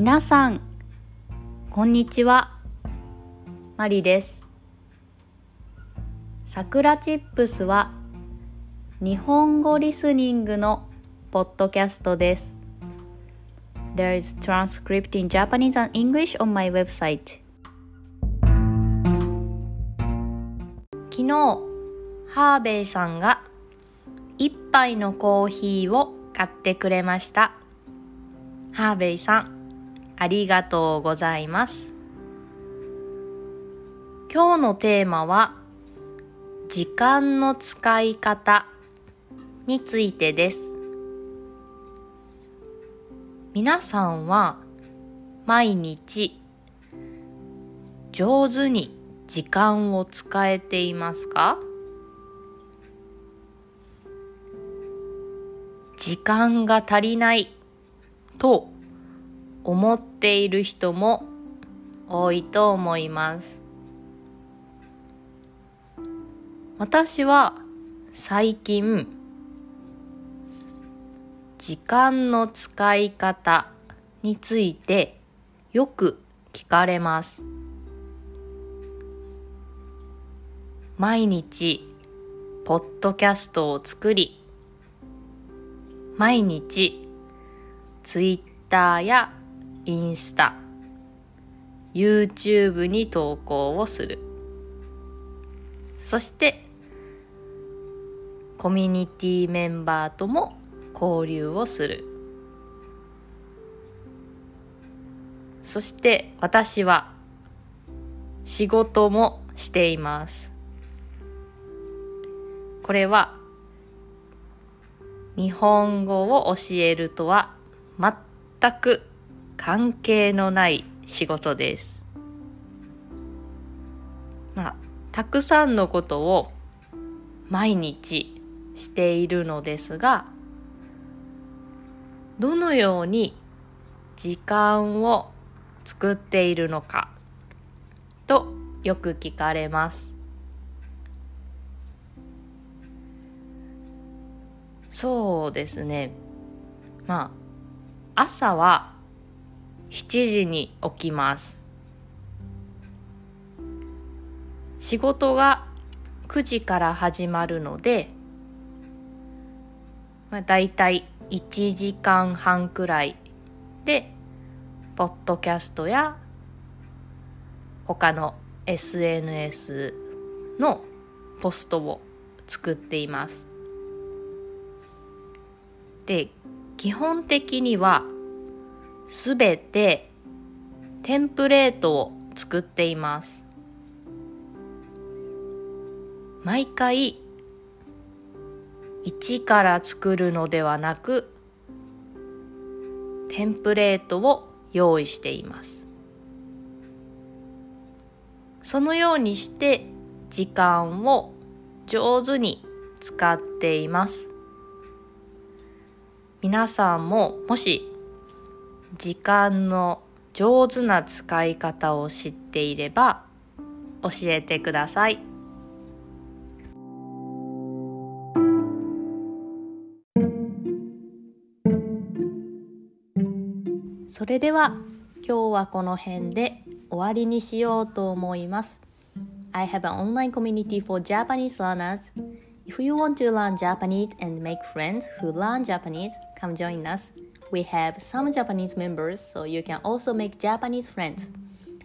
皆さんこんにちは。マリです。さくらチップスは日本語リスニングのポッドキャストです。There is transcript in Japanese and English on my website. 昨日ハーベイさんが一杯のコーヒーを買ってくれました。ハーベイさんありがとうございます。今日のテーマは時間の使い方についてです。皆さんは毎日上手に時間を使えていますか？時間が足りないと思っている人も多いと思います。私は最近時間の使い方についてよく聞かれます。毎日ポッドキャストを作り毎日ツイッターやインスタ YouTube に投稿をする。そしてコミュニティメンバーとも交流をする。そして私は仕事もしています。これは日本語を教えるとは全く関係のない仕事です。まあ、たくさんのことを毎日しているのですが、どのように時間を作っているのかとよく聞かれます。そうですね。まあ、朝は7時に起きます。仕事が9時から始まるので、まあ、だいたい1時間半くらいで、ポッドキャストや他の SNS のポストを作っています。で、基本的にはすべてテンプレートを作っています。毎回一から作るのではなくテンプレートを用意しています。そのようにして時間を上手に使っています。皆さんももし時間の上手な使い方を知っていれば教えてください。それでは今日はこの辺で終わりにしようと思います。I have an online community for Japanese learners. If you want to learn Japanese and make friends who learn Japanese, come join us. We have some Japanese members, so you can also make Japanese friends.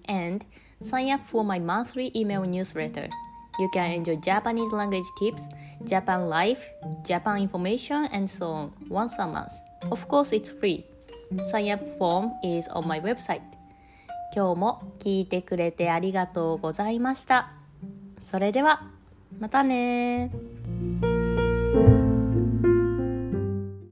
And sign up for my monthly email newsletter. You can enjoy Japanese language tips, Japan life, Japan information, and so on once a month. Of course, it's free. Sign up form is on my website. 今日も聞いてくれてありがとうございました。それでは、またね